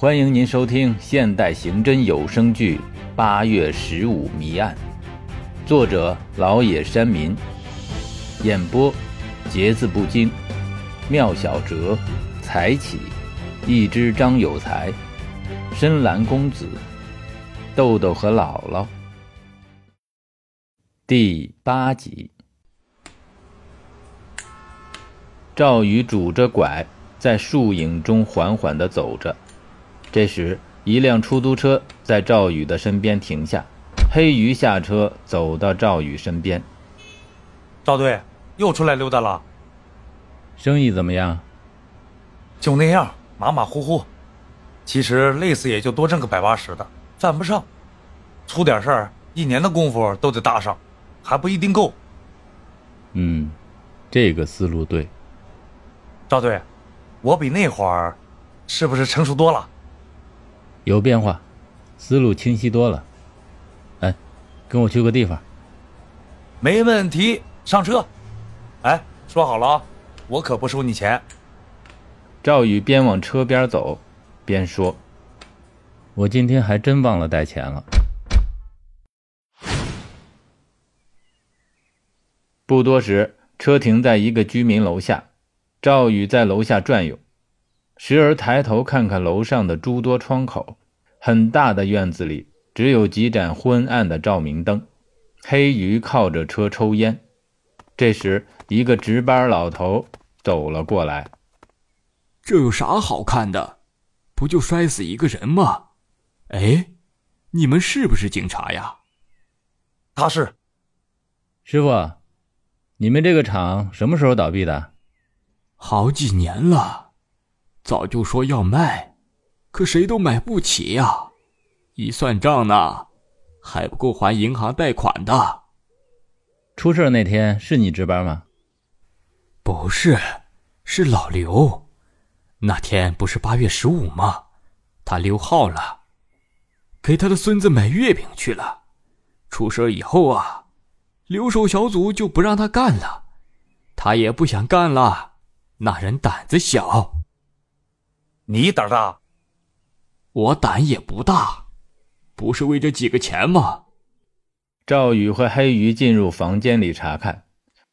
欢迎您收听现代刑侦有声剧《八月十五谜案》，作者老野山民，演播节字不惊，妙小哲，才起，一只张有才，深蓝公子，豆豆和姥姥。第八集，赵宇拄着拐在树影中缓缓地走着。这时，一辆出租车在赵宇的身边停下，黑鱼下车，走到赵宇身边。赵队又出来溜达了，生意怎么样？就那样，马马虎虎。其实累死也就多挣个百八十的，犯不上。出点事儿，一年的功夫都得搭上，还不一定够。嗯，这个思路对。赵队，我比那会儿是不是成熟多了？有变化，思路清晰多了。哎，跟我去个地方。没问题，上车。哎，说好了啊，我可不收你钱。赵宇边往车边走，边说：“我今天还真忘了带钱了。”不多时，车停在一个居民楼下，赵宇在楼下转悠。时而抬头看看楼上的诸多窗口，很大的院子里只有几盏昏暗的照明灯。黑鱼靠着车抽烟。这时，一个值班老头走了过来：“这有啥好看的？不就摔死一个人吗？哎，你们是不是警察呀？”“他是。”“师傅，你们这个厂什么时候倒闭的？”“好几年了。”早就说要卖，可谁都买不起呀！一算账呢，还不够还银行贷款的。出事那天是你值班吗？不是，是老刘。那天不是八月十五吗？他溜号了，给他的孙子买月饼去了。出事以后啊，留守小组就不让他干了，他也不想干了。那人胆子小。你胆大，我胆也不大，不是为这几个钱吗？赵宇和黑鱼进入房间里查看，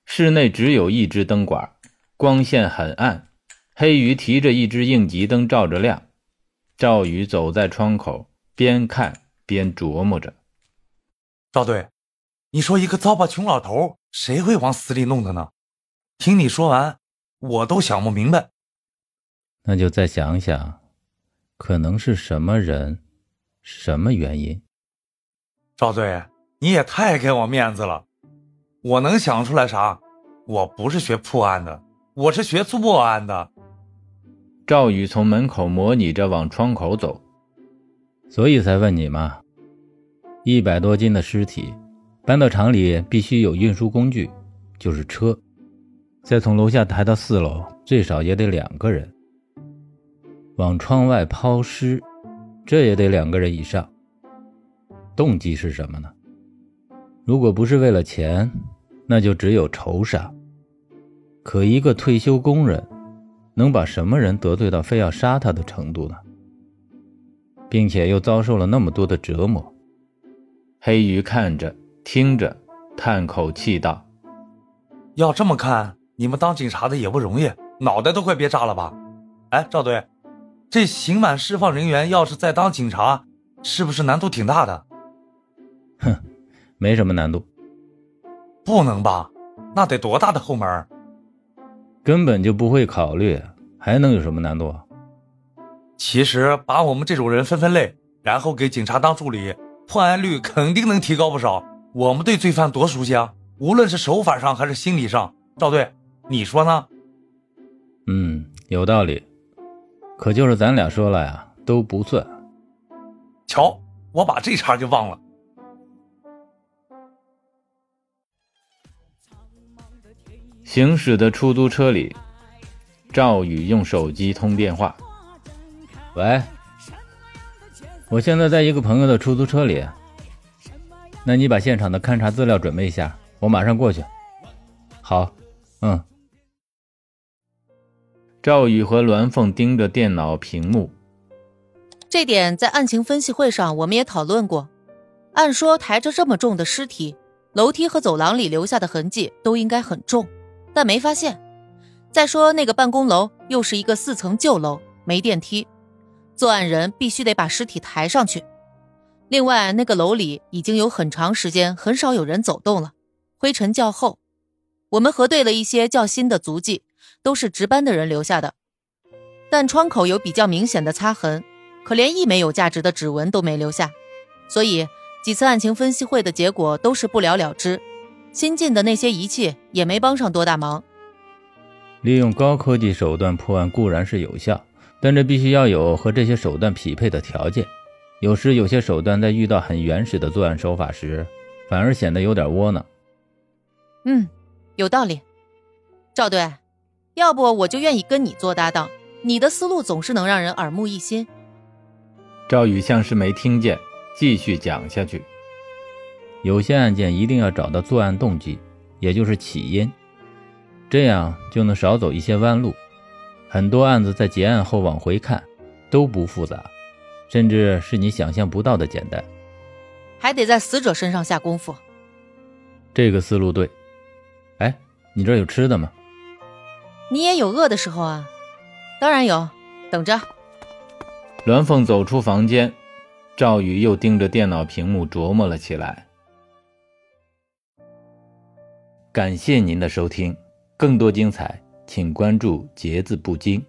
室内只有一只灯管，光线很暗。黑鱼提着一只应急灯照着亮。赵宇走在窗口，边看边琢磨着：“赵队，你说一个糟粕穷老头，谁会往死里弄他呢？听你说完，我都想不明白。”那就再想想，可能是什么人，什么原因？赵队，你也太给我面子了。我能想出来啥？我不是学破案的，我是学作案的。赵宇从门口模拟着往窗口走，所以才问你嘛。一百多斤的尸体，搬到厂里必须有运输工具，就是车，再从楼下抬到四楼，最少也得两个人。往窗外抛尸，这也得两个人以上。动机是什么呢？如果不是为了钱，那就只有仇杀。可一个退休工人，能把什么人得罪到非要杀他的程度呢？并且又遭受了那么多的折磨。黑鱼看着听着，叹口气道：“要这么看，你们当警察的也不容易，脑袋都快憋炸了吧？哎，赵队。”这刑满释放人员要是再当警察，是不是难度挺大的？哼，没什么难度。不能吧？那得多大的后门？根本就不会考虑，还能有什么难度？其实把我们这种人分分类，然后给警察当助理，破案率肯定能提高不少。我们对罪犯多熟悉啊，无论是手法上还是心理上。赵队，你说呢？嗯，有道理。可就是咱俩说了呀，都不算。瞧，我把这茬就忘了。行驶的出租车里，赵宇用手机通电话：“喂，我现在在一个朋友的出租车里。那你把现场的勘查资料准备一下，我马上过去。好，嗯。”赵宇和栾凤盯着电脑屏幕，这点在案情分析会上我们也讨论过。按说抬着这么重的尸体，楼梯和走廊里留下的痕迹都应该很重，但没发现。再说那个办公楼又是一个四层旧楼，没电梯，作案人必须得把尸体抬上去。另外，那个楼里已经有很长时间很少有人走动了，灰尘较厚。我们核对了一些较新的足迹，都是值班的人留下的，但窗口有比较明显的擦痕，可连一枚有价值的指纹都没留下，所以。几次案情分析会的结果都是不了了之，新进的那些仪器也没帮上多大忙。利用高科技手段破案固然是有效，但这必须要有和这些手段匹配的条件。有时有些手段在遇到很原始的作案手法时，反而显得有点窝囊。嗯，有道理。赵队，要不我就愿意跟你做搭档，你的思路总是能让人耳目一新。赵宇像是没听见。继续讲下去。有些案件一定要找到作案动机，也就是起因，这样就能少走一些弯路。很多案子在结案后往回看都不复杂，甚至是你想象不到的简单。还得在死者身上下功夫。这个思路对。哎，你这有吃的吗？你也有饿的时候啊。当然有，等着。栾凤走出房间。赵宇又盯着电脑屏幕琢磨了起来。感谢您的收听，更多精彩，请关注“节字不惊”。